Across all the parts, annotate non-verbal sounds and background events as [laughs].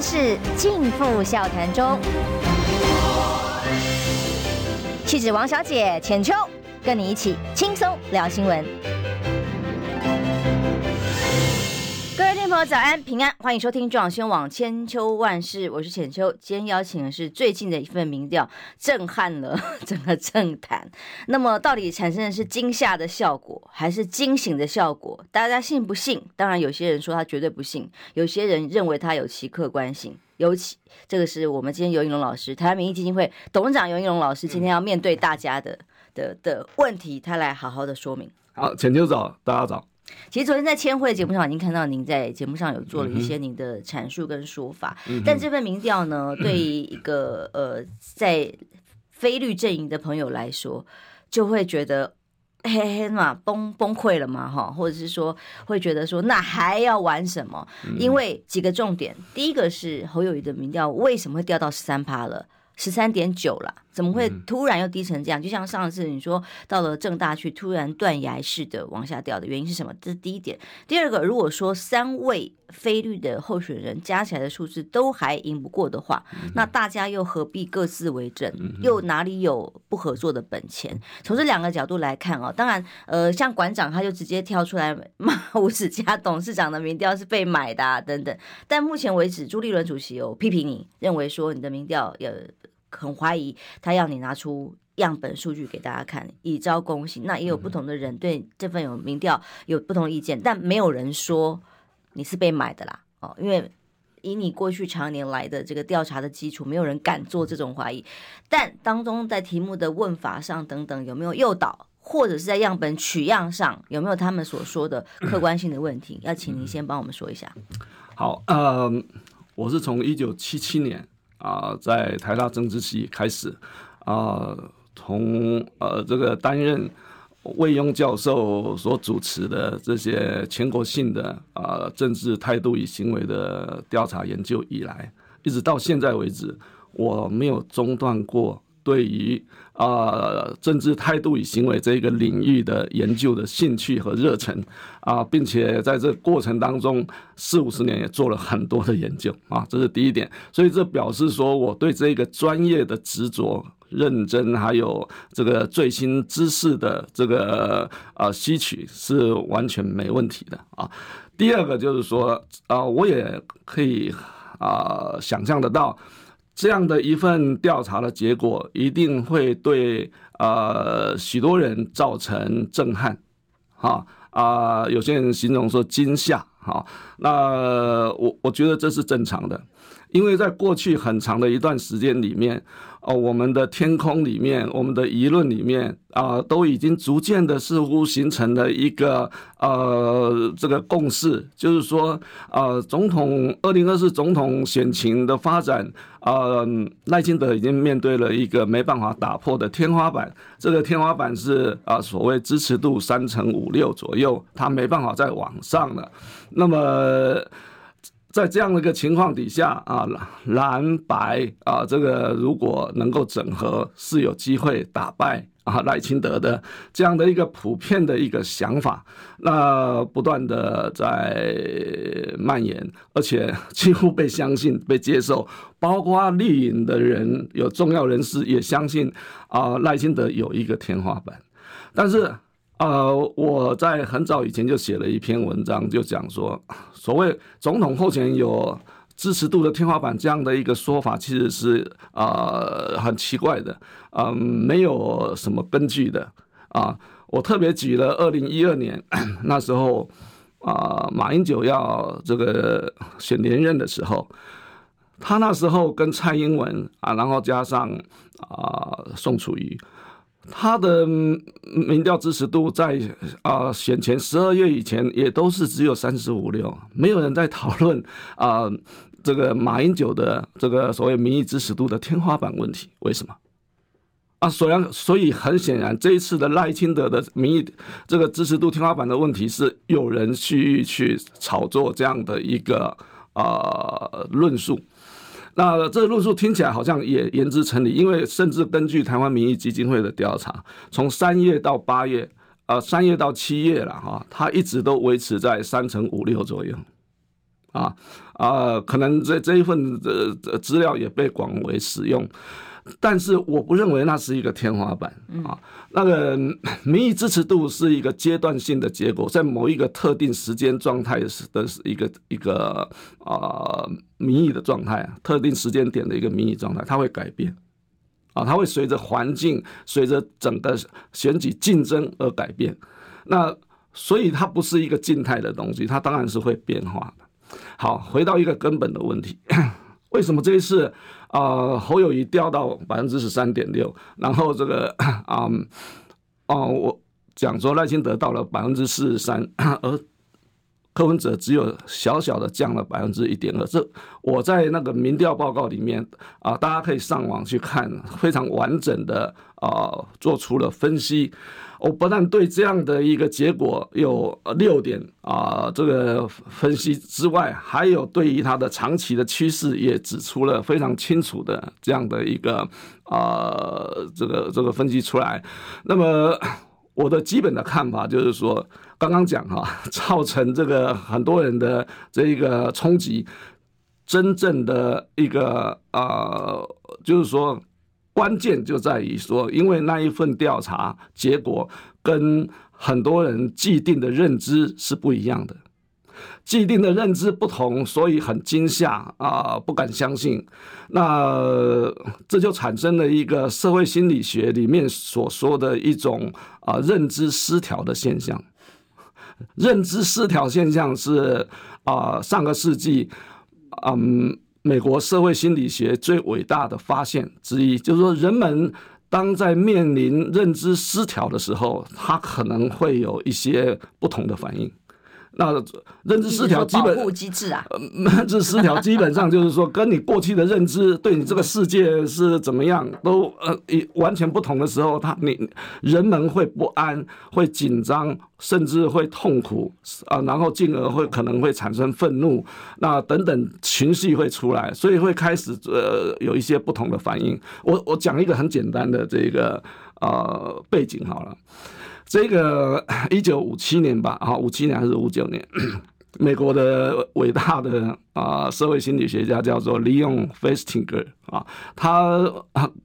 万事尽付笑谈中。气质王小姐浅秋，跟你一起轻松聊新闻。朋友早安，平安，欢迎收听中广新闻网千秋万事，我是浅秋。今天邀请的是最近的一份民调，震撼了整个政坛。那么，到底产生的是惊吓的效果，还是惊醒的效果？大家信不信？当然，有些人说他绝对不信，有些人认为他有其客观性。尤其这个是我们今天游盈隆老师，台湾民意基金会董事长游盈隆老师，今天要面对大家的的的问题，他来好好的说明。好，浅秋早，大家早。其实昨天在千惠节目上已经看到您在节目上有做了一些您的阐述跟说法，嗯、但这份民调呢，[clears throat] 对于一个呃在非律阵营的朋友来说，就会觉得嘿嘿嘛崩崩溃了嘛哈，或者是说会觉得说那还要玩什么？因为几个重点，第一个是侯友谊的民调为什么会掉到十三趴了？十三点九了，怎么会突然又低成这样？就像上次你说到了正大去，突然断崖式的往下掉的原因是什么？这是第一点。第二个，如果说三位非律的候选人加起来的数字都还赢不过的话，那大家又何必各自为政？又哪里有不合作的本钱？从这两个角度来看哦，当然，呃，像馆长他就直接跳出来骂吴子嘉董事长的民调是被买的啊，等等。但目前为止，朱立伦主席有批评你，认为说你的民调有。很怀疑他要你拿出样本数据给大家看，以招公信。那也有不同的人对这份有民调有不同意见，但没有人说你是被买的啦。哦，因为以你过去常年来的这个调查的基础，没有人敢做这种怀疑。但当中在题目的问法上等等，有没有诱导，或者是在样本取样上有没有他们所说的客观性的问题？要请您先帮我们说一下。好，呃，我是从一九七七年。啊，在台大政治系开始，啊，从呃这个担任魏庸教授所主持的这些全国性的啊政治态度与行为的调查研究以来，一直到现在为止，我没有中断过。对于啊政治态度与行为这个领域的研究的兴趣和热忱啊，并且在这过程当中四五十年也做了很多的研究啊，这是第一点。所以这表示说我对这个专业的执着、认真，还有这个最新知识的这个啊吸取是完全没问题的啊。第二个就是说啊，我也可以啊想象得到。这样的一份调查的结果，一定会对呃许多人造成震撼，哈啊，有些人形容说惊吓，哈，那我我觉得这是正常的，因为在过去很长的一段时间里面。哦，我们的天空里面，我们的舆论里面啊、都已经逐渐的似乎形成了一个呃这个共识，就是说，呃，总统二零二四总统选情的发展，呃，赖清德已经面对了一个没办法打破的天花板，这个天花板是啊、所谓支持度三成五六左右，他没办法再往上了，那么。在这样的一个情况底下啊，蓝白啊，这个如果能够整合，是有机会打败啊赖清德的这样的一个普遍的一个想法，那不断的在蔓延，而且几乎被相信、[laughs] 被接受，包括绿营的人有重要人士也相信啊赖清德有一个天花板，但是。呃，我在很早以前就写了一篇文章，就讲说，[sighs] 所谓总统候选人有支持度的天花板这样的一个说法，其实是呃很奇怪的，嗯、没有什么根据的啊、我特别举了二零一二年 [clears throat] 那时候啊、马英九要这个选连任的时候，他那时候跟蔡英文啊，然后加上啊、宋楚瑜。他的民调支持度在啊选前十二月以前也都是只有三十五六，没有人在讨论啊这个马英九的这个所谓民意支持度的天花板问题，为什么？啊，所以所以很显然这一次的赖清德的民意这个支持度天花板的问题是有人去去炒作这样的一个啊论述。那这个论述听起来好像也言之成理，因为甚至根据台湾民意基金会的调查，从三月到八月，呃，三月到七月了哈，它一直都维持在三成五六左右，啊啊，可能这这一份的资料也被广为使用，但是我不认为那是一个天花板啊。那个民意支持度是一个阶段性的结果，在某一个特定时间状态的一个一个啊民意的状态啊，特定时间点的一个民意状态，它会改变啊，它会随着环境、随着整个选举竞争而改变。那所以它不是一个静态的东西，它当然是会变化的。好，回到一个根本的问题，为什么这一次？啊、侯友谊掉到百分之十三点六，然后这个啊，[coughs] 哦、呃呃，我讲说赖清德到了百分之四十三，[coughs] 而柯文哲只有小小的降了百分之一点二。这我在那个民调报告里面啊、大家可以上网去看，非常完整的啊、做出了分析。我不但对这样的一个结果有六点啊，这个分析之外，还有对于它的长期的趋势也指出了非常清楚的这样的一个啊，这个这个分析出来。那么我的基本的看法就是说，刚刚讲哈，[laughs] 造成这个很多人的这一个冲击，真正的一个啊，就是说。关键就在于说，因为那一份调查结果跟很多人既定的认知是不一样的，既定的认知不同，所以很惊吓啊，不敢相信。那这就产生了一个社会心理学里面所说的一种啊认知失调的现象。认知失调现象是啊上个世纪嗯。美国社会心理学最伟大的发现之一，就是说，人们当在面临认知失调的时候，他可能会有一些不同的反应。那认知失调基本保护机制啊，[laughs] 认知失调基本上就是说，跟你过去的认知对你这个世界是怎么样都呃完全不同的时候，他你人们会不安、会紧张，甚至会痛苦啊，然后进而会可能会产生愤怒，那等等情绪会出来，所以会开始呃有一些不同的反应。我我讲一个很简单的这个呃背景好了。这个一九五七年吧，啊，五七年还是五九年，美国的伟大的啊社会心理学家叫做 Leon Festinger 啊，他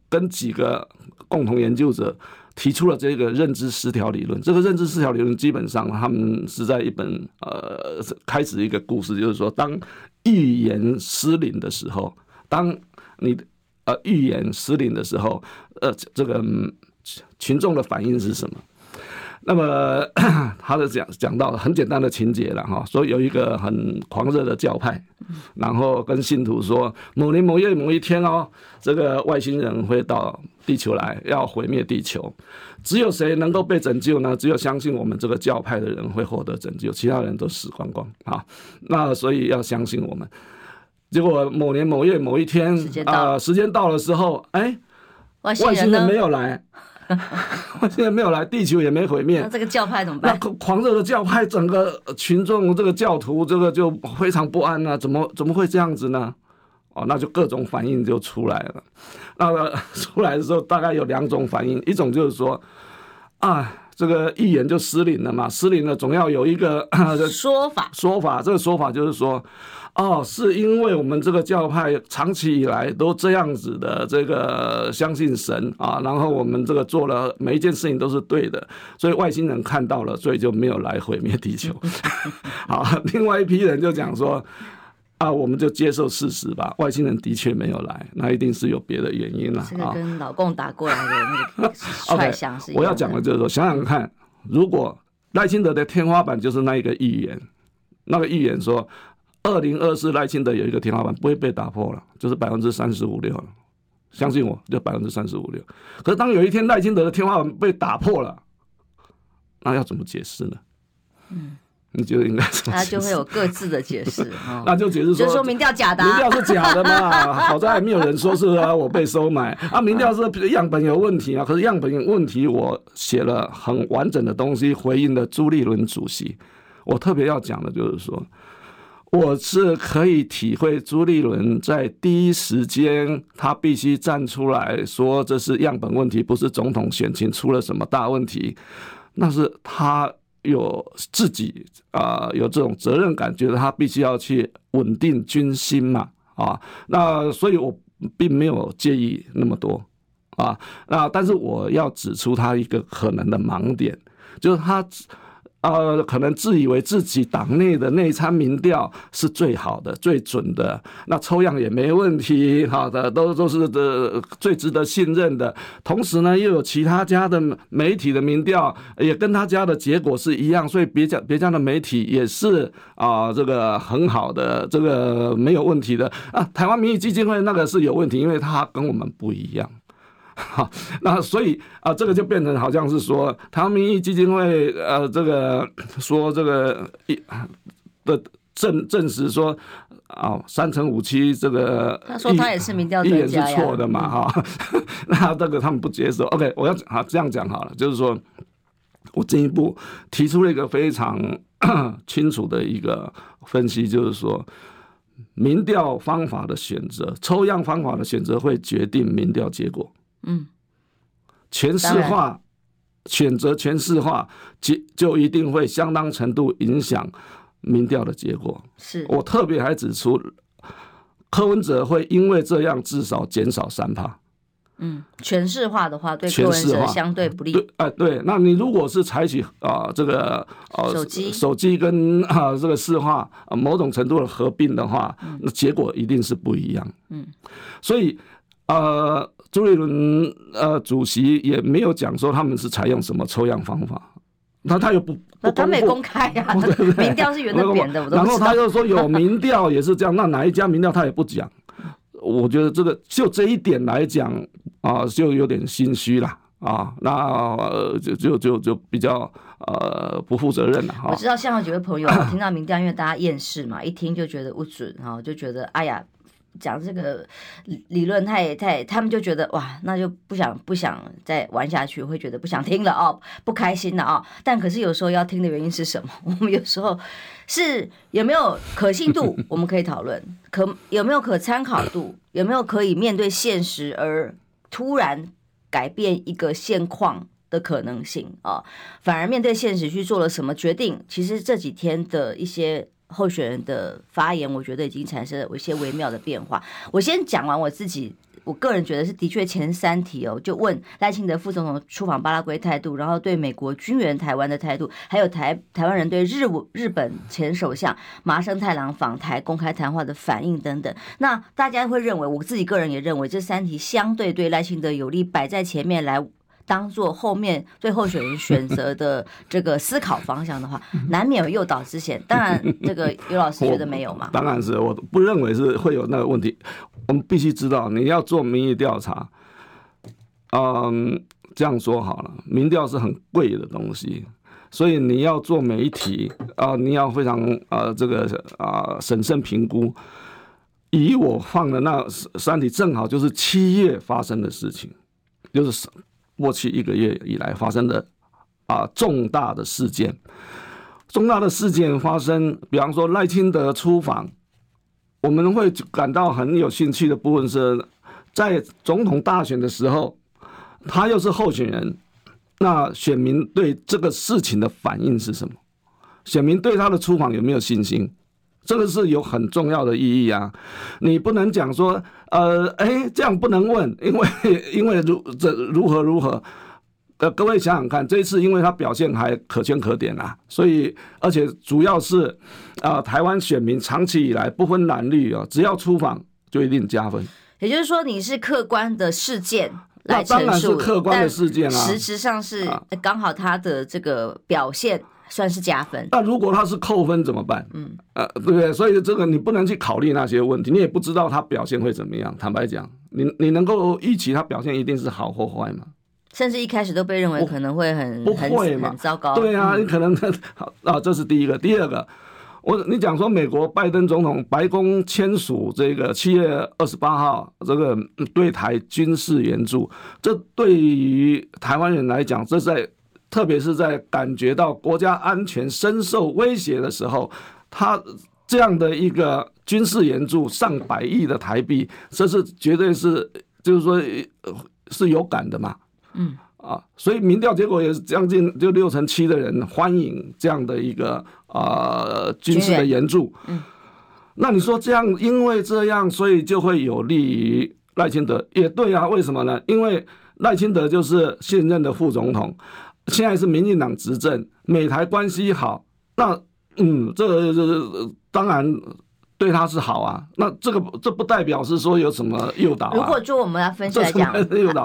跟几个共同研究者提出了这个认知失调理论。这个认知失调理论基本上，他们是在一本呃开始一个故事，就是说，当预言失灵的时候，当你呃预言失灵的时候，呃，这个群众的反应是什么？那么，[coughs] 他的讲讲到很简单的情节了哈，说有一个很狂热的教派，然后跟信徒说，某年某月某一天哦，这个外星人会到地球来，要毁灭地球，只有谁能够被拯救呢？只有相信我们这个教派的人会获得拯救，其他人都死光光啊。那所以要相信我们。结果某年某月某一天啊，时间到的时候，哎，外星人没有来。[laughs] 我现在没有来，地球也没毁灭。那这个教派怎么办？那狂热的教派，整个群众这个教徒，这个就非常不安啊！怎么怎么会这样子呢？哦，那就各种反应就出来了。那个 [laughs] 出来的时候，大概有两种反应，一种就是说，啊，这个预言就失灵了嘛，失灵了总要有一个 [laughs] 说法。说法，这个说法就是说。哦，是因为我们这个教派长期以来都这样子的，这个相信神啊，然后我们这个做了每一件事情都是对的，所以外星人看到了，所以就没有来毁灭地球。[laughs] 好，另外一批人就讲说，啊，我们就接受事实吧，外星人的确没有来，那一定是有别的原因了。这个跟老共打过来的那个 [laughs] 揣想是一样的。Okay, 我要讲的就是说，想想看，如果赖清德的天花板就是那一个预言，那个预言说。二零二四赖清德有一个天花板不会被打破了，就是百分之三十五六了。相信我，就百分之三十五六。可是当有一天赖清德的天花板被打破了，那要怎么解释呢？嗯，你觉得应该怎么？他就会有各自的解释。[laughs] 那就解释说，就说民调假的，啊，民调是假的嘛。[laughs] 好在还没有人说是啊，我被收买 [laughs] 啊。民调是样本有问题啊，可是样本有问题，我写了很完整的东西回应了朱立伦主席。我特别要讲的就是说。我是可以体会朱立伦在第一时间，他必须站出来说这是样本问题，不是总统选情出了什么大问题。那是他有自己啊、有这种责任感，觉得他必须要去稳定军心嘛啊，那所以我并没有介意那么多啊，那但是我要指出他一个可能的盲点，就是他。呃，可能自以为自己党内的内参民调是最好的、最准的，那抽样也没问题，好的，都都是的最值得信任的。同时呢，又有其他家的媒体的民调也跟他家的结果是一样，所以别家别家的媒体也是啊、这个很好的，这个没有问题的啊。台湾民意基金会那个是有问题，因为他跟我们不一样。好，[laughs] 那所以啊，这个就变成好像是说，台湾民意基金会呃，这个说这个一的证证实说啊，三乘五七这个，他说他也是民调专家是错的嘛哈，[laughs] 那这个他们不接受。OK，我要好这样讲好了，就是说我进一步提出了一个非常 [coughs] 清楚的一个分析，就是说。民调方法的选择，抽样方法的选择会决定民调结果。嗯，全市化选择全市化，就就一定会相当程度影响民调的结果。是我特别还指出，柯文哲会因为这样至少减少三趴。嗯，全市化的话，对柯文哲相对不利。对，哎，对，那你如果是采取啊、呃、这个呃手机手机跟啊、呃、这个市话某种程度的合并的话，那结果一定是不一样。嗯，所以呃。朱立伦呃，主席也没有讲说他们是采用什么抽样方法，那他又不，不他没公开呀、啊，[laughs] 对对对，民调是圆的扁的，然后他又说有民调也是这样，那哪一家民调他也不讲，我觉得这个就这一点来讲啊，就有点心虚了啊，那、呃、就就就就比较呃不负责任了哈。我知道现场有几位朋友听到民调，因为大家厌世嘛，一听就觉得不准，然后就觉得哎呀。讲这个理论太太，他们就觉得哇，那就不想不想再玩下去，会觉得不想听了哦，不开心了哦。但可是有时候要听的原因是什么？[laughs] 我们有时候是有没有可信度，我们可以讨论；可有没有可参考度，有没有可以面对现实而突然改变一个现况的可能性啊、哦？反而面对现实去做了什么决定？其实这几天的一些。候选人的发言，我觉得已经产生了一些微妙的变化。我先讲完我自己，我个人觉得是的确前三题哦，就问赖清德副总统出访巴拉圭态度，然后对美国军援台湾的态度，还有台台湾人对日日本前首相麻生太郎访台公开谈话的反应等等。那大家会认为，我自己个人也认为，这三题相对对赖清德有利，摆在前面来。当做后面最候选人 [laughs] 选择的这个思考方向的话，难免有诱导之嫌。当然，[laughs] 这个尤老师觉得没有嘛？当然是，我不认为是会有那个问题。我们必须知道，你要做民意调查，嗯，这样说好了，民调是很贵的东西，所以你要做媒体啊，你要非常啊这个啊审慎评估。以我放的那三题，正好就是七月发生的事情，就是。过去一个月以来发生的啊重大的事件，重大的事件发生，比方说赖清德出访，我们会感到很有兴趣的部分是，在总统大选的时候，他又是候选人，那选民对这个事情的反应是什么？选民对他的出访有没有信心？这个是有很重要的意义啊！你不能讲说，呃，哎，这样不能问，因为 [laughs] 因为如这如何如何，呃，各位想想看，这一次因为他表现还可圈可点啊，所以而且主要是，啊、呃，台湾选民长期以来不分蓝绿啊，只要出访就一定加分。也就是说，你是客观的事件来陈述，当然是客观的事件啊，实质上是刚好他的这个表现。算是加分。那如果他是扣分怎么办？嗯，呃，对不对？所以这个你不能去考虑那些问题，你也不知道他表现会怎么样。坦白讲，你你能够预期他表现一定是好或坏吗？甚至一开始都被认为可能会很不会嘛，很糟糕。对啊，你可能好啊，这是第一个。第二个，我你讲说美国拜登总统白宫签署这个七月二十八号这个对台军事援助，这对于台湾人来讲，这在。特别是在感觉到国家安全深受威胁的时候，他这样的一个军事援助上百亿的台币，这是绝对是就是说是有感的嘛。嗯，啊，所以民调结果也是将近就六成七的人欢迎这样的一个呃军事的援助。嗯，那你说这样，因为这样，所以就会有利于赖清德？也对啊，为什么呢？因为赖清德就是现任的副总统，现在是民进党执政，美台关系好，那嗯，这个这当然。对他是好啊，那这个这不代表是说有什么诱导啊。如果就我们来分析来讲，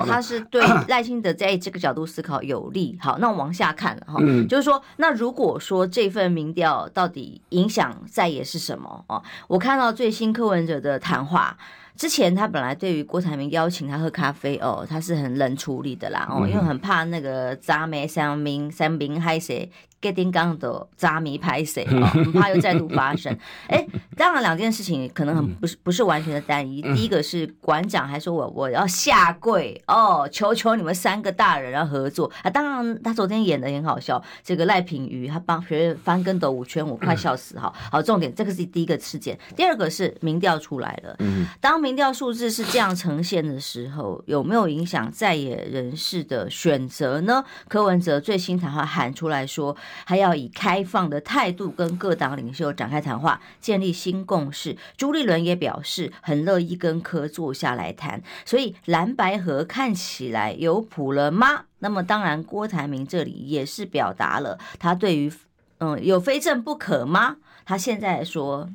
他是对 [clears throat] 赖清德在这个角度思考有利。好，那我往下看了哈，嗯，就是说，那如果说这份民调到底影响在也是什么啊？我看到最新柯文哲的谈话，之前他本来对于郭台铭邀请他喝咖啡哦，他是很冷处理的啦哦，因为很怕那个渣妹三明三明害谁。给丁刚的渣迷拍谁啊？[laughs] 很怕又再度发生。哎，当然两件事情可能很不是不是完全的单一。第一个是馆长还说我我要下跪哦，求求你们三个大人要合作啊！当然他昨天演的很好笑，这个赖品瑜他帮学院翻跟斗五圈，我快笑死哈！好，重点这个是第一个事件。第二个是民调出来了，当民调数字是这样呈现的时候，有没有影响在野人士的选择呢？柯文哲最新谈话喊出来说。还要以开放的态度跟各党领袖展开谈话，建立新共识。朱立伦也表示很乐意跟柯坐下来谈，所以蓝白合看起来有谱了吗？那么当然，郭台铭这里也是表达了他对于嗯有非正不可吗？他现在说。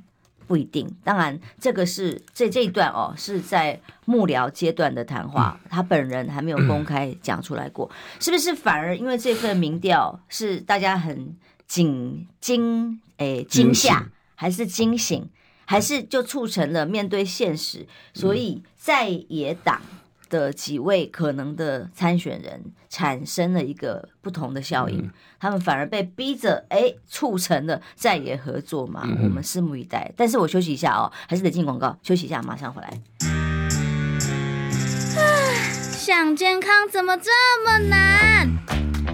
不一定，当然这个是这这一段哦，是在幕僚阶段的谈话，他本人还没有公开讲出来过，是不是？反而因为这份民调是大家很惊惊诶惊吓，还是惊醒，还是就促成了面对现实，所以在野党。的几位可能的参选人产生了一个不同的效应，嗯、他们反而被逼着哎，促成了再也合作嘛。嗯、我们拭目以待。但是我休息一下哦，还是得进广告，休息一下，马上回来。想健康怎么这么难？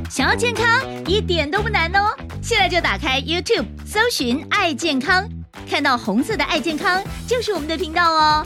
想要健康一点都不难哦，现在就打开 YouTube 搜寻“爱健康”，看到红色的“爱健康”就是我们的频道哦。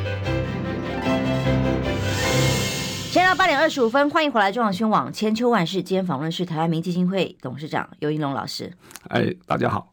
现在八点二十五分，欢迎回来中广新闻网千秋万世。今天访问是台湾民基金会董事长尤应龙老师。哎，大家好。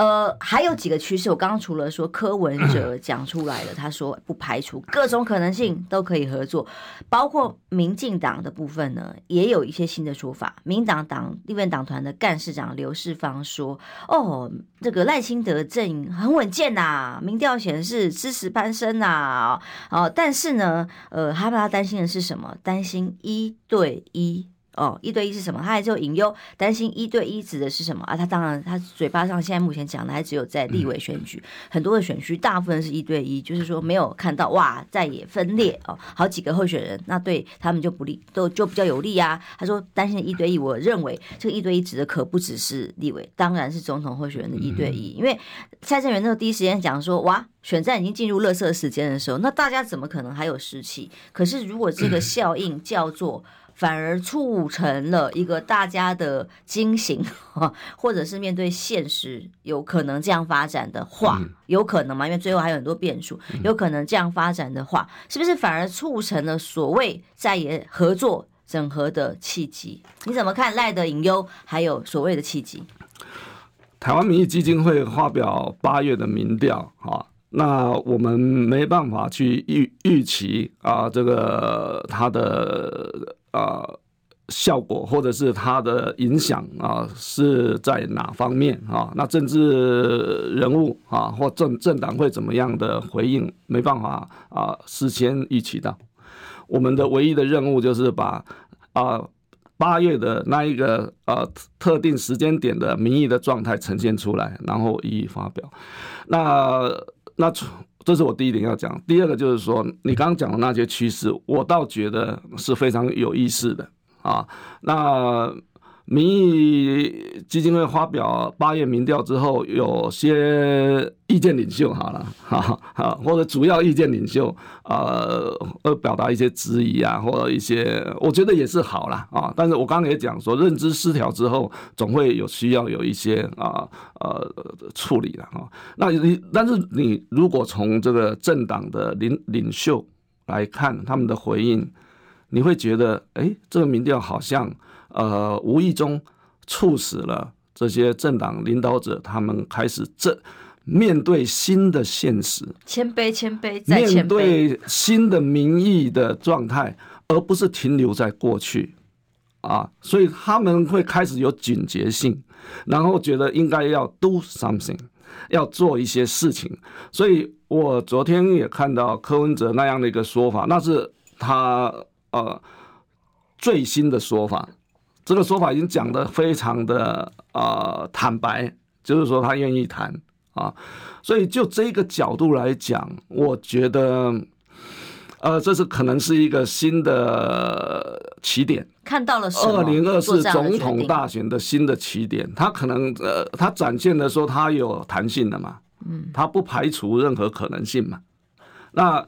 呃，还有几个趋势，我刚刚除了说柯文哲讲出来了，他说不排除各种可能性都可以合作，包括民进党的部分呢，也有一些新的说法。民党党立院党团的干事长刘世芳说：“哦，这个赖清德阵营很稳健呐，民调显示支持攀升呐，哦，但是呢，呃，害怕他担心的是什么？担心一对一。”哦，一对一是什么？他还是有隐忧，担心一对一指的是什么啊？他当然，他嘴巴上现在目前讲的还只有在立委选举，很多的选区大部分是一对一，就是说没有看到哇，在也分裂哦，好几个候选人，那对他们就不利，都就比较有利啊。他说担心一对一，我认为这个一对一指的可不只是立委，当然是总统候选人的一对一，因为蔡正元那个第一时间讲说哇，选战已经进入垃圾时间的时候，那大家怎么可能还有士气？可是如果这个效应叫做。反而促成了一个大家的惊醒，或者是面对现实，有可能这样发展的话，有可能吗？因为最后还有很多变数，有可能这样发展的话，是不是反而促成了所谓在野合作整合的契机？你怎么看赖的隐忧，还有所谓的契机？台湾民意基金会发表八月的民调，哈，那我们没办法去预预期啊，这个它的。啊、效果或者是它的影响啊，是在哪方面啊？那政治人物啊，或政政党会怎么样的回应？没办法啊，事先预期到。我们的唯一的任务就是把啊八月的那一个呃特定时间点的民意的状态呈现出来，然后一一发表。那那从。这是我第一点要讲。第二个就是说，你刚刚讲的那些趋势，我倒觉得是非常有意思的啊。那民意基金会发表八月民调之后，有些意见领袖好了，哈哈，或者主要意见领袖，呃，呃，表达一些质疑啊，或者一些，我觉得也是好了啊。但是我刚刚也讲说，认知失调之后，总会有需要有一些啊，呃，处理了哈。那你，但是你如果从这个政党的领领袖来看他们的回应，你会觉得，哎，这个民调好像。呃，无意中促使了这些政党领导者，他们开始正面对新的现实，谦卑，谦卑，再谦卑，面对新的民意的状态，而不是停留在过去啊，所以他们会开始有警觉性，然后觉得应该要 do something，要做一些事情。所以我昨天也看到柯文哲那样的一个说法，那是他呃最新的说法。这个说法已经讲得非常的啊、呃、坦白，就是说他愿意谈啊，所以就这个角度来讲，我觉得，呃，这是可能是一个新的起点。看到了二零二四总统大选的新的起点，他可能呃，他展现的说他有弹性的嘛，嗯，他不排除任何可能性嘛，那。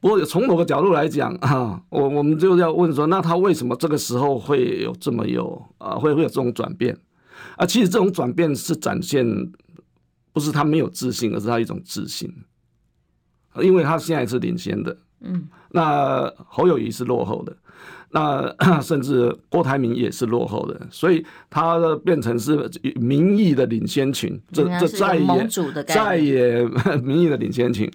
不过从某个角度来讲 [laughs] 啊，我我们就要问说，那他为什么这个时候会有这么有啊，会会有这种转变？啊？其实这种转变是展现，不是他没有自信，而是他一种自信，因为他现在是领先的，嗯，那侯友谊是落后的，那 [coughs] 甚至郭台铭也是落后的，所以他变成是民意的领先群，这这再也再也 [laughs] 民意的领先群，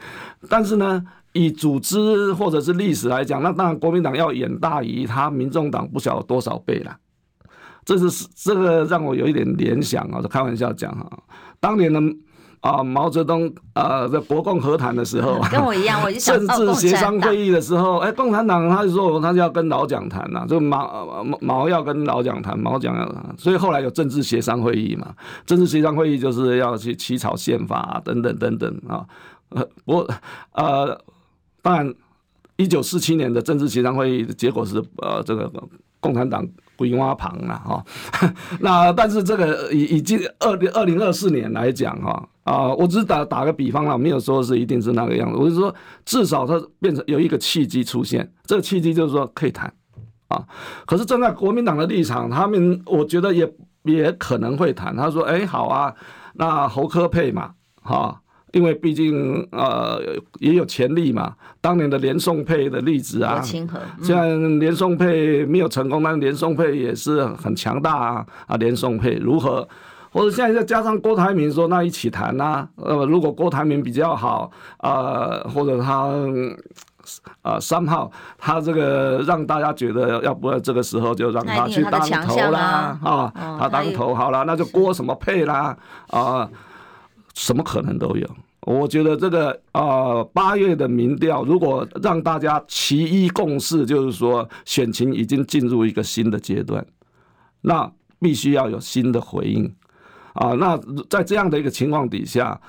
但是呢？以组织或者是历史来讲，那当然国民党要远大于他民众党不晓得多少倍了。这是这个让我有一点联想啊，开玩笑讲哈。当年的啊毛泽东啊在国共和谈的时候，跟我一样，我就 [laughs] 想政治协商会议的时候，哎，共产党他就说他就要跟老蒋谈呐，就毛毛要跟老蒋谈，毛蒋要谈，所以后来有政治协商会议嘛。政治协商会议就是要去起草宪法啊，等等等等啊。呃，不过呃。当然，一九四七年的政治协商会议的结果是，呃，这个共产党归挖旁了哈。[laughs] 那但是这个已已经二零二零二四年来讲哈，啊，我只是打打个比方了，没有说是一定是那个样子。我是说，至少它变成有一个契机出现，这个契机就是说可以谈啊。可是站在国民党的立场，他们我觉得也也可能会谈。他说：“哎，好啊，那侯科配嘛，哈。”因为毕竟呃也有潜力嘛，当年的连宋配的例子啊，现在连宋配没有成功，但是连宋配也是很强大啊啊，连宋配如何？或者现在再加上郭台铭说，那一起谈呐，呃，如果郭台铭比较好，呃，或者他啊三号他这个让大家觉得，要不然这个时候就让他去当头啦啊，他当头好了，那就郭什么配啦啊，什么可能都有。我觉得这个呃八月的民调，如果让大家齐一共识，就是说选情已经进入一个新的阶段，那必须要有新的回应啊。那在这样的一个情况底下，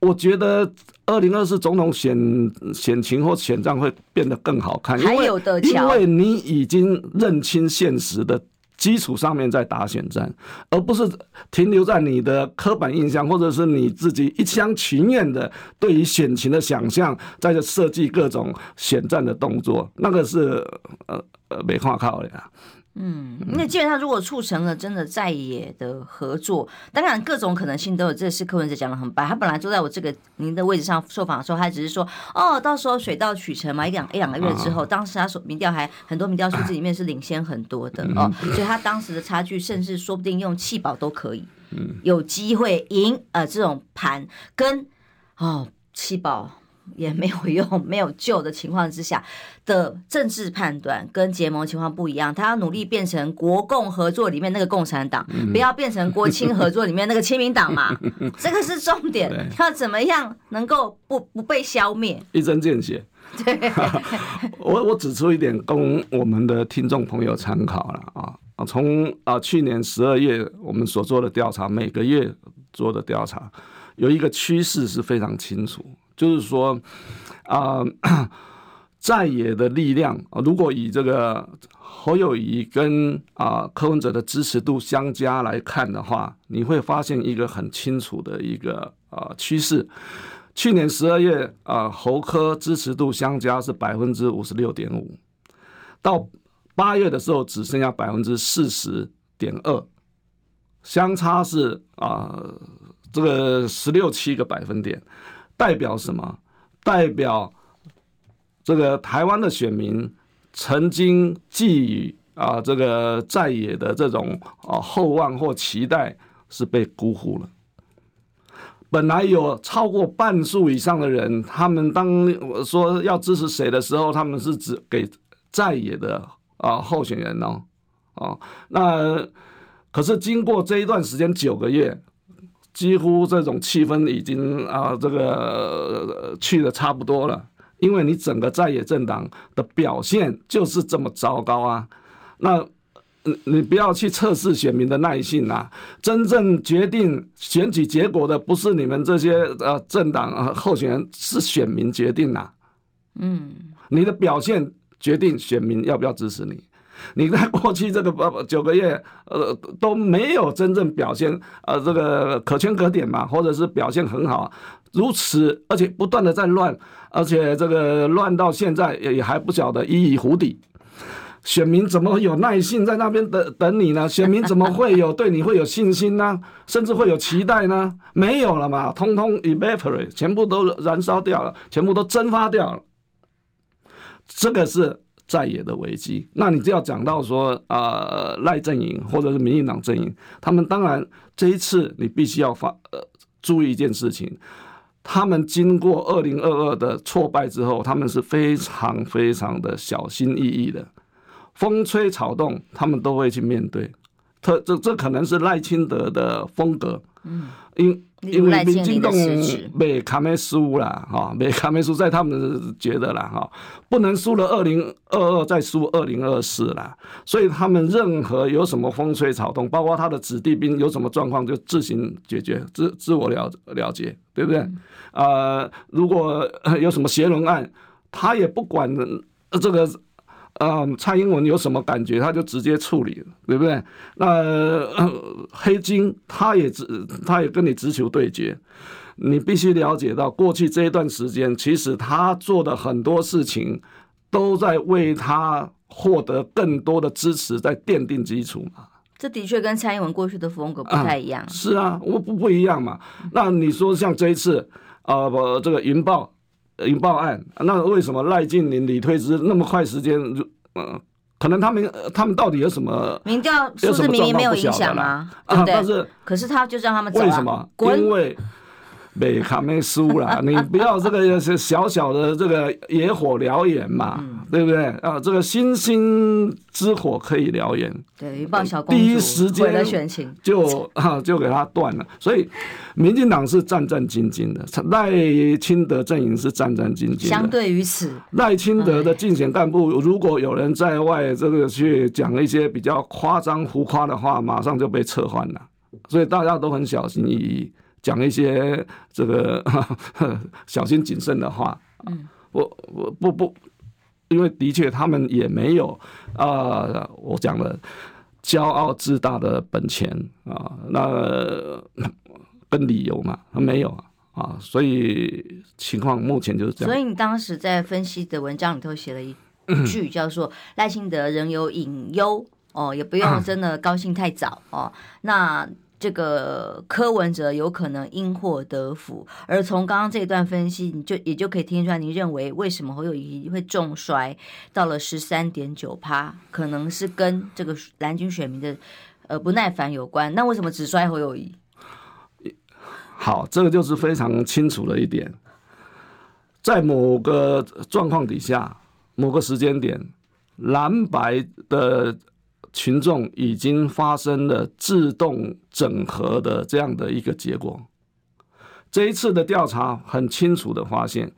我觉得二零二四总统选选情或选战会变得更好看，因为因为你已经认清现实的。基础上面再打选战，而不是停留在你的刻板印象，或者是你自己一厢情愿的对于选情的想象，在这设计各种选战的动作，那个是呃呃没话靠的呀。嗯，那基本上如果促成了真的在野的合作，当然各种可能性都有。这是柯文哲讲的很白，他本来坐在我这个您的位置上受访的时候，他只是说哦，到时候水到渠成嘛，一两一两个月之后，当时他说民调还很多民调数字里面是领先很多的 [laughs] 哦，所以他当时的差距甚至说不定用弃保都可以，有机会赢呃这种盘跟哦弃保。也没有用、[laughs] 没有救的情况之下的政治判断跟结盟情况不一样，他要努力变成国共合作里面那个共产党，不要变成国亲合作里面那个亲民党嘛，[laughs] 这个是重点。要怎么样能够不不被消灭？一针见血。对，[laughs] 我我指出一点供我们的听众朋友参考了啊啊，从啊去年十二月我们所做的调查，每个月做的调查，有一个趋势是非常清楚。就是说，啊、[coughs] 在野的力量，如果以这个侯友宜跟啊柯文哲的支持度相加来看的话，你会发现一个很清楚的一个啊趋势。去年十二月啊，侯柯支持度相加是百分之五十六点五，到八月的时候只剩下百分之四十点二，相差是啊这个十六七个百分点，代表什么？代表。这个台湾的选民曾经寄予啊，这个在野的这种啊厚望或期待是被辜负了。本来有超过半数以上的人，他们当我说要支持谁的时候，他们是只给在野的啊候选人哦，哦，那可是经过这一段时间九个月，几乎这种气氛已经啊这个去的差不多了。因为你整个在野政党的表现就是这么糟糕啊，那你你不要去测试选民的耐性啊，真正决定选举结果的不是你们这些呃政党啊候选人，是选民决定呐。嗯，你的表现决定选民要不要支持你。[laughs] 你在过去这个八九个月呃都没有真正表现呃这个可圈可点嘛，或者是表现很好。如此，而且不断的在乱，而且这个乱到现在也也还不晓得已矣胡底。选民怎么有耐性在那边等等你呢？选民怎么会有对你会有信心呢？甚至会有期待呢？没有了嘛，通通 evaporate，全部都燃烧掉了，全部都蒸发掉了。这个是在野的危机。那你就要讲到说，呃，赖阵营或者是民进党阵营，他们当然这一次你必须要发呃注意一件事情。他们经过二零二二的挫败之后，他们是非常非常的小心翼翼的，风吹草动他们都会去面对。特这这可能是赖清德的风格，嗯，因。因为民进党被卡梅输了哈，被卡梅输在他们觉得了哈，不能输了二零二二再输二零二四了，所以他们任何有什么风吹草动，包括他的子弟兵有什么状况，就自行解决，自自我了了解，对不对？啊、呃，如果有什么邪轮案，他也不管这个。啊，蔡英文有什么感觉，他就直接处理，对不对？那、呃、黑金他也直，他也跟你直球对决。你必须了解到，过去这一段时间，其实他做的很多事情，都在为他获得更多的支持，在奠定基础嘛。这的确跟蔡英文过去的风格不太一样。啊是啊，我不不一样嘛。那你说像这一次，啊，不，这个云豹。引爆案，那为什么赖静林、李推之那么快时间？嗯，可能他们他们到底有什么民调数字明明没有影响吗？对不对？但是可是他就让他们走为什么？因为。被卡梅输啦，[laughs] 你不要这个是小小的这个野火燎原嘛，嗯、对不对啊？这个星星之火可以燎原，对，报小公主第一时间就 [laughs] 啊就给他断了。所以，民进党是战战兢兢的，赖清德阵营是战战兢兢的。相对于此，赖清德的竞选干部，如果有人在外这个去讲一些比较夸张浮夸的话，马上就被撤换了。所以大家都很小心翼翼。讲一些这个 [laughs] 小心谨慎的话，嗯，我我不不，因为的确他们也没有啊，我讲了骄傲自大的本钱啊，那跟理由嘛，没有啊，所以情况目前就是这样。所以你当时在分析的文章里头写了一 [clears throat] 句，叫做赖清德仍有隐忧哦，也不用 [clears throat] 真的高兴太早哦，那。这个柯文哲有可能因祸得福，而从刚刚这一段分析，你就也就可以听出来，你认为为什么侯友宜会重摔到了十三点九趴，可能是跟这个蓝军选民的呃不耐烦有关。那为什么只摔侯友宜？好，这个就是非常清楚的一点，在某个状况底下，某个时间点，蓝白的。群众已经发生了自动整合的这样的一个结果。这一次的调查很清楚的发现，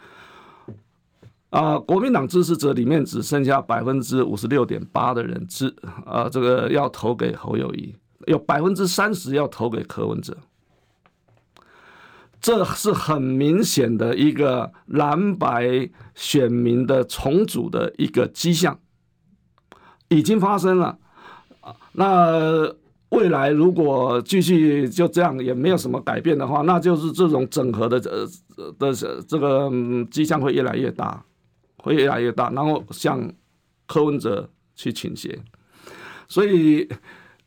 啊，国民党支持者里面只剩下百分之五十六点八的人支，啊，这个要投给侯友谊，有百分之三十要投给柯文哲。这是很明显的一个蓝白选民的重组的一个迹象，已经发生了。那未来如果继续就这样，也没有什么改变的话，那就是这种整合的呃的这个迹象会越来越大，会越来越大，然后向柯文哲去倾斜。所以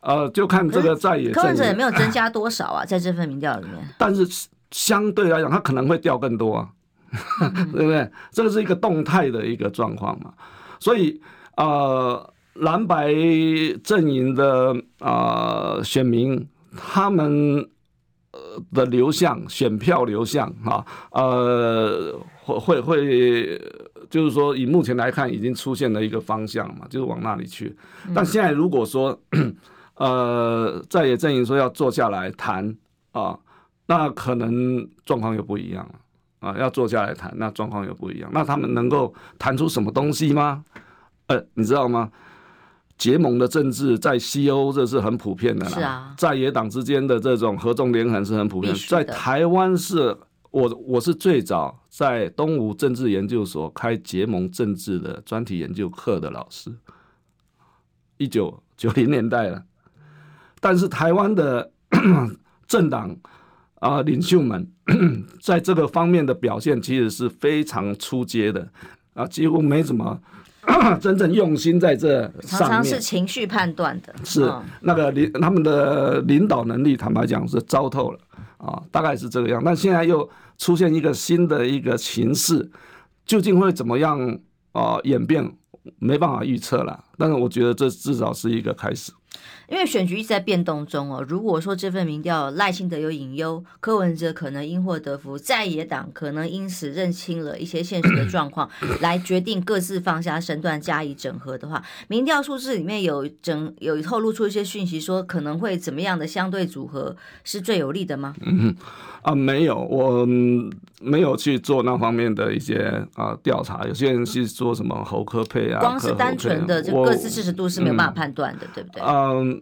呃，就看这个在野，柯文哲也没有增加多少啊，在这份民调里面。[laughs] 但是相对来讲，他可能会掉更多啊，[laughs] 对不对？这个是一个动态的一个状况嘛。所以呃。蓝白阵营的啊、呃、选民，他们呃的流向选票流向啊呃会会会就是说以目前来看已经出现了一个方向嘛，就是往那里去。但现在如果说呃在野阵营说要坐下来谈啊，那可能状况又不一样了啊，要坐下来谈，那状况又不一样。那他们能够谈出什么东西吗？呃，你知道吗？结盟的政治在西欧这是很普遍的啦，是啊，在野党之间的这种合纵连横是很普遍的。在台湾是我我是最早在东吴政治研究所开结盟政治的专题研究课的老师，一九九零年代了。但是台湾的 [coughs] 政党啊领袖们在这个方面的表现其实是非常出阶的啊，几乎没怎么。[clears throat] 真正用心在这上面，常常是情绪判断的，是那个领他们的领导能力，坦白讲是糟透了啊，大概是这个样。但现在又出现一个新的一个形势，究竟会怎么样啊演变，没办法预测了。但是我觉得这至少是一个开始。因为选举一直在变动中哦，如果说这份民调赖清德有隐忧，柯文哲可能因祸得福，在野党可能因此认清了一些现实的状况，来决定各自放下身段加以整合的话，民调数字里面有整有透露出一些讯息，说可能会怎么样的相对组合是最有利的吗？嗯啊，没有，我没有去做那方面的一些啊调查。有些人是说什么喉科配啊，光是单纯的就各自支持度是没有办法判断的，对不对？嗯，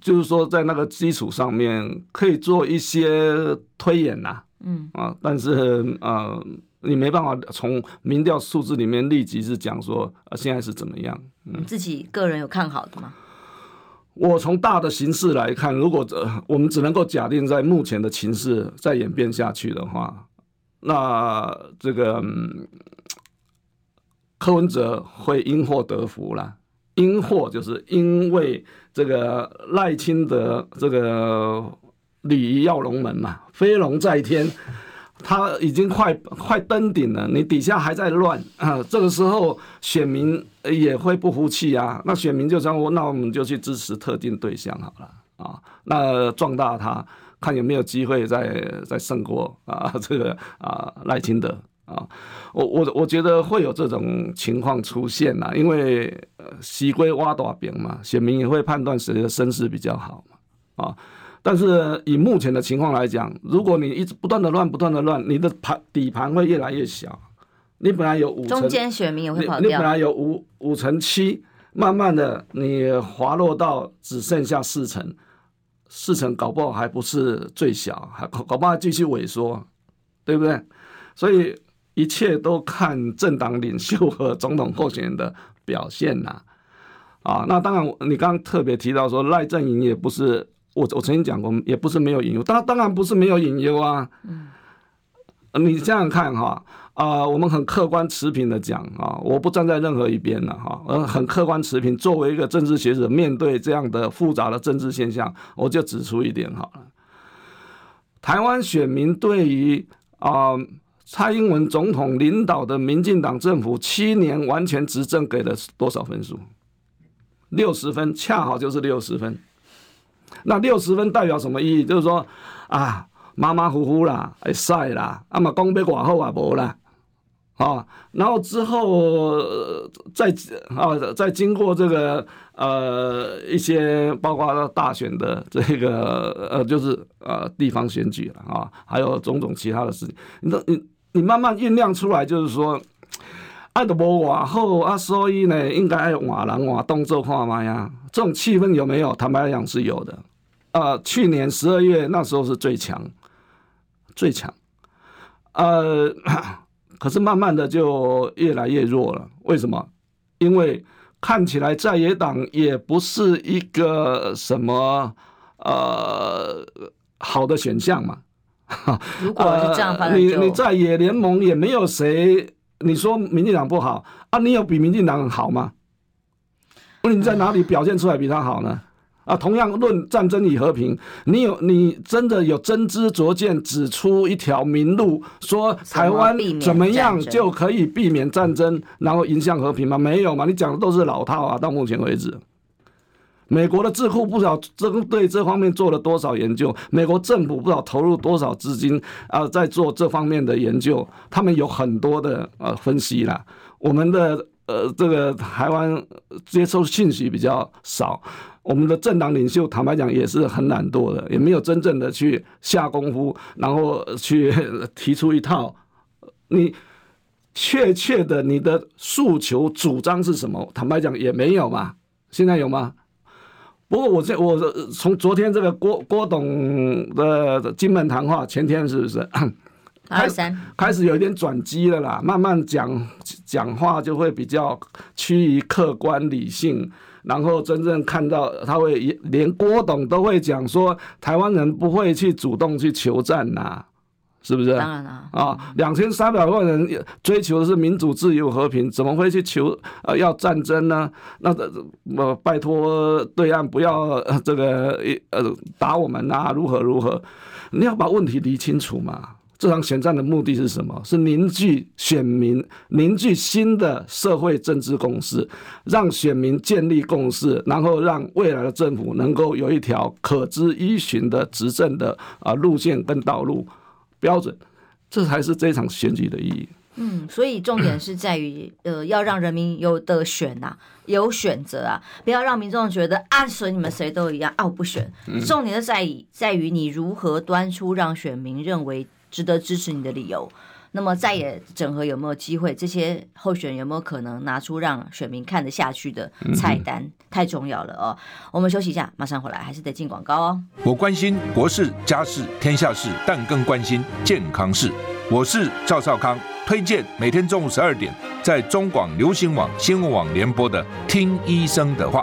就是说在那个基础上面可以做一些推演呐，嗯啊，但是呃，你没办法从民调数字里面立即是讲说啊现在是怎么样。你自己个人有看好的吗？我从大的形势来看，如果这我们只能够假定在目前的情势再演变下去的话，那这个柯文哲会因祸得福了。因祸就是因为这个赖清德这个礼仪要龙门嘛，飞龙在天。他已经快快登顶了，你底下还在乱啊！这个时候选民也会不服气啊。那选民就说：“我那我们就去支持特定对象好了啊，那壮大他，看有没有机会再再胜过啊 [laughs] 这个啊赖清德啊。”我我我觉得会有这种情况出现呐，因为西归挖大饼嘛，选民也会判断谁的身世比较好嘛啊。但是以目前的情况来讲，如果你一直不断的乱，不断的乱，你的盘底盘会越来越小。你本来有五成，中间选民也会跑掉。你本来有五五成七，慢慢的你滑落到只剩下四成，四成搞不好还不是最小，还搞不好继续萎缩，对不对？所以一切都看政党领袖和总统候选人的表现呐。啊，那当然，你刚刚特别提到说赖阵营也不是。我我曾经讲过，也不是没有隐忧，当当然不是没有隐忧啊。嗯，你这样看哈啊、我们很客观持平的讲啊，我不站在任何一边了哈，呃，很客观持平。作为一个政治学者，面对这样的复杂的政治现象，我就指出一点好了。台湾选民对于啊、蔡英文总统领导的民进党政府七年完全执政给了多少分数？六十分，恰好就是六十分。那六十分代表什么意义？就是说，啊，马马虎虎啦，会晒啦，啊嘛讲要偌好也无啦，啊，然后之后再啊再经过这个呃一些包括大选的这个呃就是呃地方选举了啊，还有种种其他的事情，你都你你慢慢酝酿出来，就是说，爱都无偌好啊，所以呢，应该爱瓦人瓦动作看嘛呀，这种气氛有没有？坦白来讲是有的。啊、去年十二月那时候是最强，最强。呃，可是慢慢的就越来越弱了。为什么？因为看起来在野党也不是一个什么呃好的选项嘛。[laughs] 如果是这样发展，[laughs] 你你在野联盟也没有谁，你说民进党不好啊？你有比民进党好吗？你在哪里表现出来比他好呢？啊，同样论战争与和平，你有你真的有真知灼见指出一条明路，说台湾怎么样就可以避免战争，然后迎向和平吗？没有嘛，你讲的都是老套啊。到目前为止，美国的智库不知道针对这方面做了多少研究，美国政府不知道投入多少资金啊，在做这方面的研究，他们有很多的呃分析啦。我们的呃这个台湾接收信息比较少。我们的政党领袖坦白讲也是很懒惰的，也没有真正的去下功夫，然后去提出一套你确切的你的诉求主张是什么？坦白讲也没有嘛。现在有吗？不过我这我从昨天这个郭郭董的金门谈话，前天是不是？二三开始有一点转机了啦，慢慢讲讲话就会比较趋于客观理性。然后真正看到他会连郭董都会讲说，台湾人不会去主动去求战呐，是不是？当然了啊，两千三百万人追求的是民主、自由、和平，怎么会去求呃要战争呢？那呃拜托对岸不要这个呃打我们呐，如何如何？你要把问题理清楚嘛。这场选战的目的是什么？是凝聚选民，凝聚新的社会政治共识，让选民建立共识，然后让未来的政府能够有一条可知依循的执政的啊路线跟道路标准，这才是这场选举的意义。嗯，所以重点是在于，呃，要让人民有得选呐、啊，有选择啊，不要让民众觉得啊，所以你们谁都一样啊，我不选。重点是在于，在于你如何端出让选民认为。值得支持你的理由，那么再也整合有没有机会？这些候选人有没有可能拿出让选民看得下去的菜单？嗯、太重要了哦！我们休息一下，马上回来，还是得进广告哦。我关心国事、家事、天下事，但更关心健康事。我是赵少康，推荐每天中午十二点在中广流行网新闻网联播的《听医生的话》。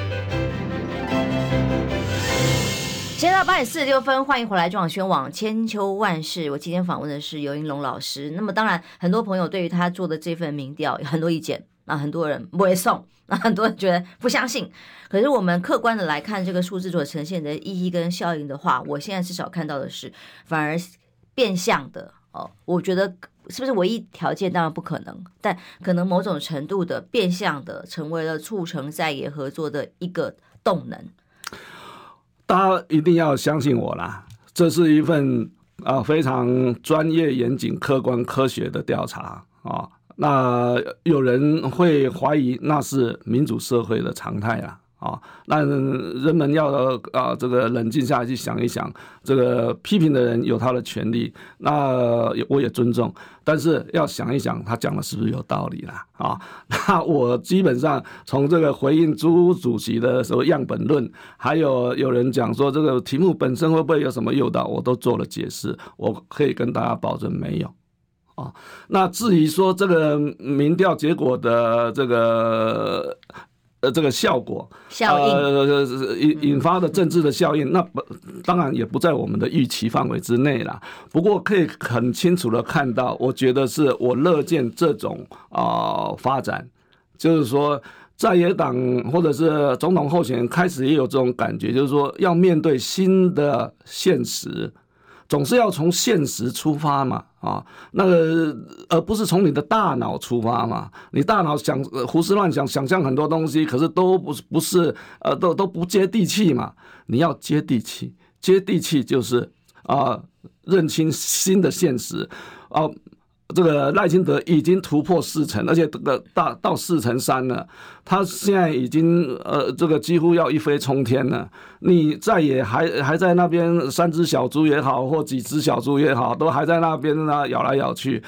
现在八点四十六分，欢迎回来中广宣网千秋万世。我今天访问的是游盈隆老师。那么当然，很多朋友对于他做的这份民调有很多意见啊，很多人不会送，啊，很多人觉得不相信。可是我们客观的来看这个数字所呈现的意义跟效应的话，我现在至少看到的是，反而变相的哦。我觉得是不是唯一条件？当然不可能，但可能某种程度的变相的成为了促成在野合作的一个动能。大家一定要相信我啦，这是一份啊非常专业、严谨、客观、科学的调查啊。那有人会怀疑那是民主社会的常态啊。啊，那人们要啊，这个冷静下来去想一想，这个批评的人有他的权利，那我也尊重，但是要想一想，他讲的是不是有道理啦？啊，[laughs] 那我基本上从这个回应朱主席的时候样本论，还有有人讲说这个题目本身会不会有什么诱导，我都做了解释，我可以跟大家保证没有。啊，那至于说这个民调结果的这个。呃，这个效果效应，呃，引引发的政治的效应，那不当然也不在我们的预期范围之内啦。不过可以很清楚的看到，我觉得是我乐见这种啊、呃、发展，就是说在野党或者是总统候选人开始也有这种感觉，就是说要面对新的现实。总是要从现实出发嘛，啊，那个而不是从你的大脑出发嘛。你大脑想胡思乱想，想象很多东西，可是都不是不是呃，都都不接地气嘛。你要接地气，接地气就是啊，认清新的现实。啊。这个赖清德已经突破四成，而且这个大到四成三了。他现在已经呃，这个几乎要一飞冲天了。你再也还还在那边三只小猪也好，或几只小猪也好，都还在那边呢咬来咬去。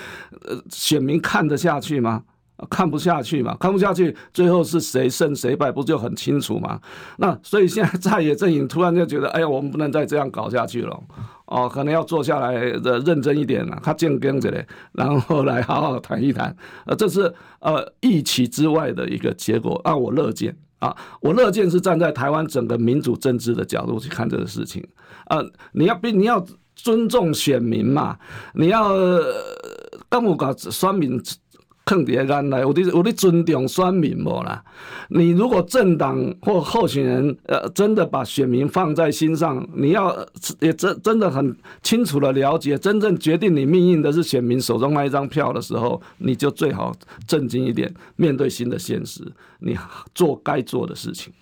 呃，选民看得下去吗？看不下去嘛，看不下去，最后是谁胜谁败，不就很清楚嘛？那所以现在在野阵营突然就觉得，哎呀，我们不能再这样搞下去了。哦，可能要坐下来的认真一点了，他健跟着嘞，然后来好好谈一谈。呃，这是呃预期之外的一个结果，啊，我乐见啊，我乐见是站在台湾整个民主政治的角度去看这个事情。呃，你要比你要尊重选民嘛，你要跟我搞双民。坑爹干来，我的我的尊重选民无啦？你如果政党或候选人呃真的把选民放在心上，你要也真真的很清楚的了解，真正决定你命运的是选民手中那一张票的时候，你就最好正经一点，面对新的现实，你做该做的事情。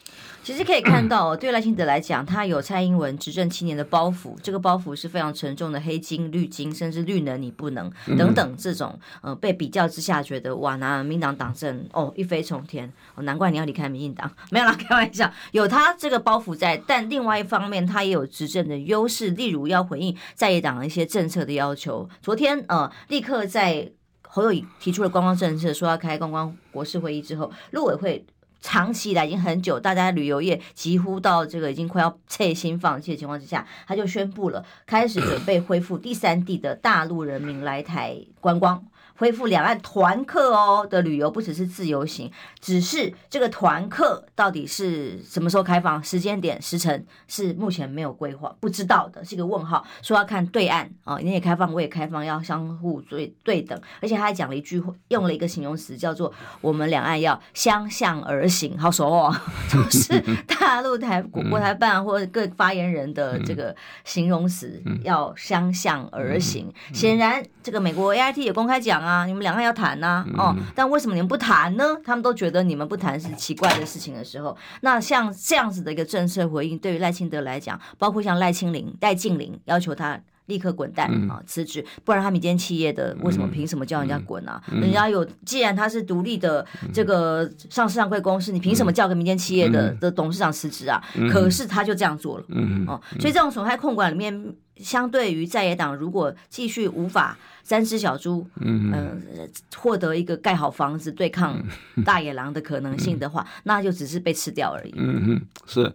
其实可以看到，[clears throat] 对赖清德来讲，他有蔡英文执政七年的包袱，这个包袱是非常沉重的，黑金、绿金，甚至绿能你不能等等这种，呃，被比较之下，觉得哇，拿民党党政哦一飞冲天，哦，难怪你要离开民进党，[laughs] 没有啦，开玩笑，有他这个包袱在，但另外一方面，他也有执政的优势，例如要回应在野党的一些政策的要求。昨天呃，立刻在侯友宜提出了观光政策，说要开观光国事会议之后，陆委会。长期以来已经很久，大家旅游业几乎到这个已经快要彻心放弃的情况之下，他就宣布了开始准备恢复第三地的大陆人民来台观光。恢复两岸团客哦的旅游，不只是自由行，只是这个团客到底是什么时候开放，时间点、时辰是目前没有规划，不知道的，是一个问号。说要看对岸啊，你也开放，我也开放，要相互对对等。而且他还讲了一句，用了一个形容词，叫做“我们两岸要相向而行”，好熟哦，[laughs] 就是大陆台国台办或者各发言人的这个形容词，要相向而行。显然，这个美国 AIT 也公开讲啊。啊，你们两个要谈呐、啊，哦，但为什么你们不谈呢？他们都觉得你们不谈是奇怪的事情的时候，那像这样子的一个政策回应，对于赖清德来讲，包括像赖清林、戴静玲要求他立刻滚蛋啊，辞职，不然他民间企业的为什么凭什么叫人家滚啊？人家有，既然他是独立的这个上市上柜公司，你凭什么叫个民间企业的的董事长辞职啊？可是他就这样做了，哦，所以这种损害控管里面，相对于在野党，如果继续无法。三只小猪，嗯、呃，获得一个盖好房子对抗大野狼的可能性的话，嗯、那就只是被吃掉而已。嗯哼，是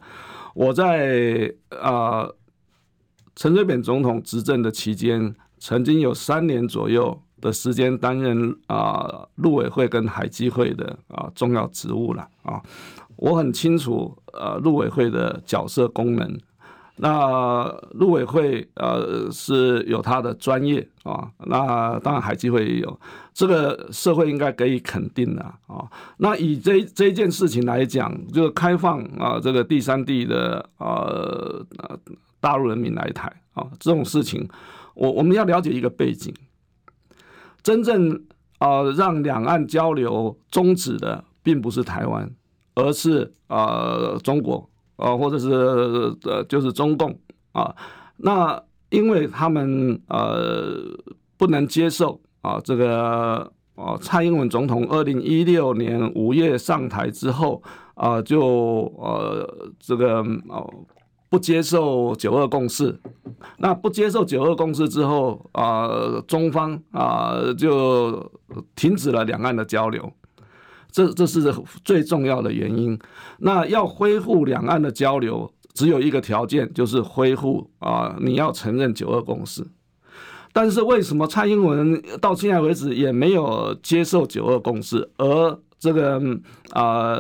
我在啊，陈水扁总统执政的期间，曾经有三年左右的时间担任啊陆委会跟海基会的啊重要职务了啊，我很清楚呃陆委会的角色功能。那陆委会呃是有他的专业啊，那当然海基会也有，这个社会应该给予肯定的啊。那以这这件事情来讲，就是开放啊这个第三地的呃大陆人民来台啊这种事情，我我们要了解一个背景，真正啊让两岸交流终止的并不是台湾，而是啊中国。啊，或者是呃，就是中共啊，那因为他们呃不能接受啊，这个啊蔡英文总统二零一六年五月上台之后啊，就呃这个哦不接受九二共识，那不接受九二共识之后啊，中方啊就停止了两岸的交流。这这是最重要的原因。那要恢复两岸的交流，只有一个条件，就是恢复啊，你要承认九二共识。但是为什么蔡英文到现在为止也没有接受九二共识，而这个啊，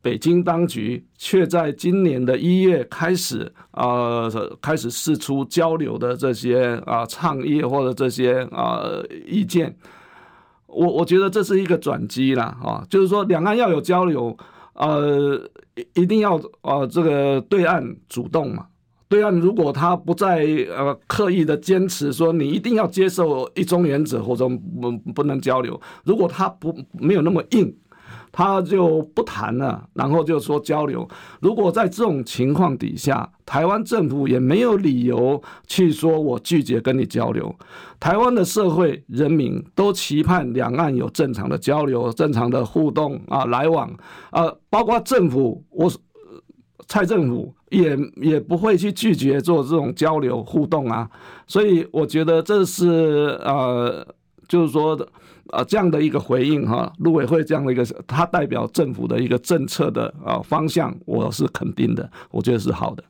北京当局却在今年的一月开始啊，开始试出交流的这些啊倡议或者这些啊意见？我我觉得这是一个转机啦，啊，就是说两岸要有交流，呃，一定要呃这个对岸主动嘛。对岸如果他不再呃刻意的坚持说你一定要接受一中原则或者不不能交流，如果他不没有那么硬，他就不谈了，然后就说交流。如果在这种情况底下，台湾政府也没有理由去说我拒绝跟你交流。台湾的社会人民都期盼两岸有正常的交流、正常的互动啊来往啊，包括政府，我蔡政府也也不会去拒绝做这种交流互动啊。所以我觉得这是呃，就是说的。啊，这样的一个回应哈，陆委会这样的一个，它代表政府的一个政策的啊方向，我是肯定的，我觉得是好的。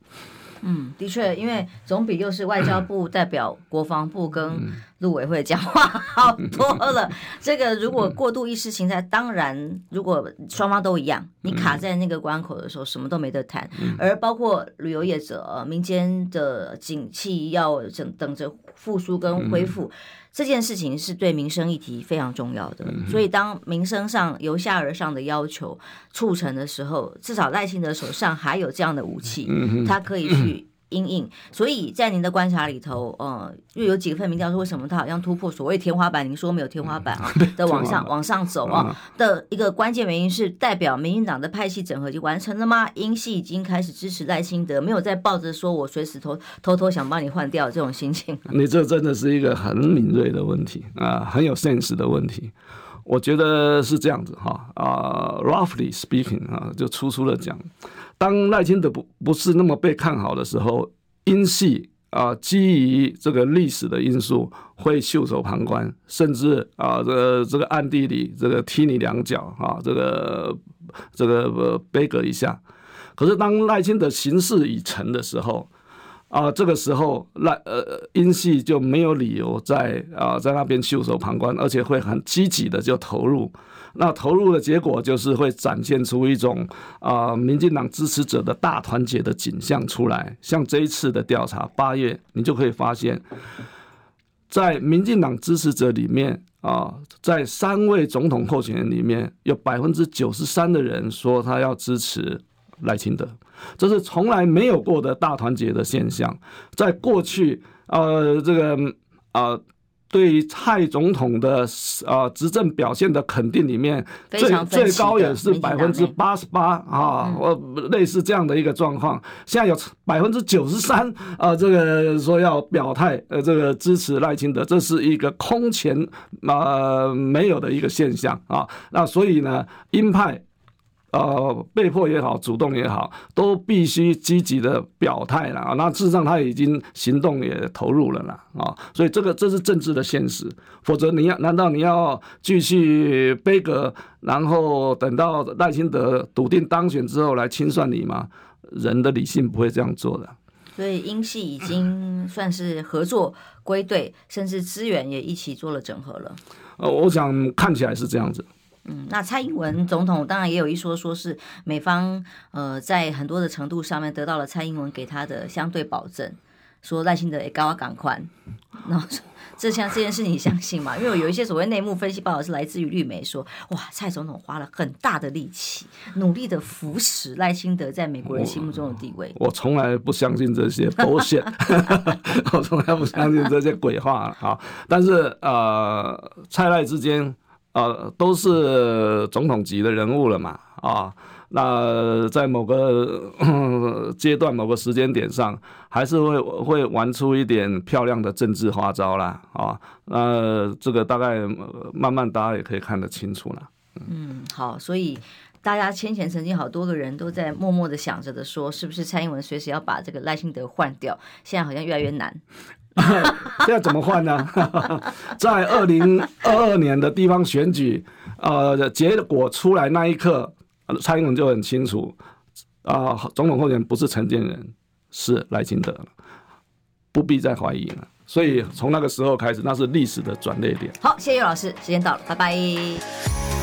嗯，的确，因为总比又是外交部代表国防部跟陆委会讲话好多了。[laughs] 这个如果过度意识形态，当然如果双方都一样，你卡在那个关口的时候，什么都没得谈。而包括旅游业者、民间的景气要等等着复苏跟恢复。这件事情是对民生议题非常重要的，所以当民生上由下而上的要求促成的时候，至少赖清德手上还有这样的武器，他可以去。因应，所以在您的观察里头，呃，又有几份民调说，为什么他好像突破所谓天花板？您说没有天花板啊，[laughs] 的往上往上走啊的一个关键原因是代表民进党的派系整合已经完成了吗？英系已经开始支持赖清德，没有再抱着说我随时偷偷偷想帮你换掉这种心情。[laughs] 你这真的是一个很敏锐的问题啊，很有 sense 的问题。我觉得是这样子哈啊，roughly speaking 啊，就粗粗的讲。当赖清德不不是那么被看好的时候，英系啊，基于这个历史的因素，会袖手旁观，甚至啊，这个这个暗地里这个踢你两脚啊，这个这个杯葛一下。可是当赖清德形势已成的时候，啊，这个时候赖呃英系就没有理由在啊在那边袖手旁观，而且会很积极的就投入。那投入的结果就是会展现出一种啊，民进党支持者的大团结的景象出来。像这一次的调查，八月你就可以发现，在民进党支持者里面啊，在三位总统候选人里面，有百分之九十三的人说他要支持赖清德，这是从来没有过的大团结的现象。在过去，呃，这个啊。对于蔡总统的啊执政表现的肯定里面，最最高也是百分之八十八啊，我类似这样的一个状况。现在有百分之九十三啊，这个说要表态，呃，这个支持赖清德，这是一个空前啊没有的一个现象啊。那所以呢，鹰派。呃，被迫也好，主动也好，都必须积极的表态了啊。那事实上他已经行动也投入了啦啊。所以这个这是政治的现实，否则你要难道你要继续杯葛，然后等到赖清德笃定当选之后来清算你吗？人的理性不会这样做的。所以英系已经算是合作归队，甚至资源也一起做了整合了。呃，我想看起来是这样子。嗯，那蔡英文总统当然也有一说，说是美方呃在很多的程度上面得到了蔡英文给他的相对保证，说赖清德也高啊赶快。那这像这件事你相信吗？因为有一些所谓内幕分析报道是来自于绿媒说，哇，蔡总统花了很大的力气，努力的扶持赖清德在美国人心目中的地位。[laughs] 我从来不相信这些 bullshit，[laughs] 我从来不相信这些鬼话啊。但是呃，蔡赖之间。呃，都是总统级的人物了嘛，啊，那在某个阶段、某个时间点上，还是会会玩出一点漂亮的政治花招啦，啊，那这个大概慢慢大家也可以看得清楚了。嗯，好，所以大家先前曾经好多个人都在默默的想着的说，是不是蔡英文随时要把这个赖清德换掉？现在好像越来越难。[laughs] 现在怎么换呢？[laughs] 在二零二二年的地方选举，呃，结果出来那一刻，蔡英文就很清楚，啊、呃，总统候选人不是陈建仁，是赖清德，不必再怀疑了。所以从那个时候开始，那是历史的转捩点。好，谢谢叶老师，时间到了，拜拜。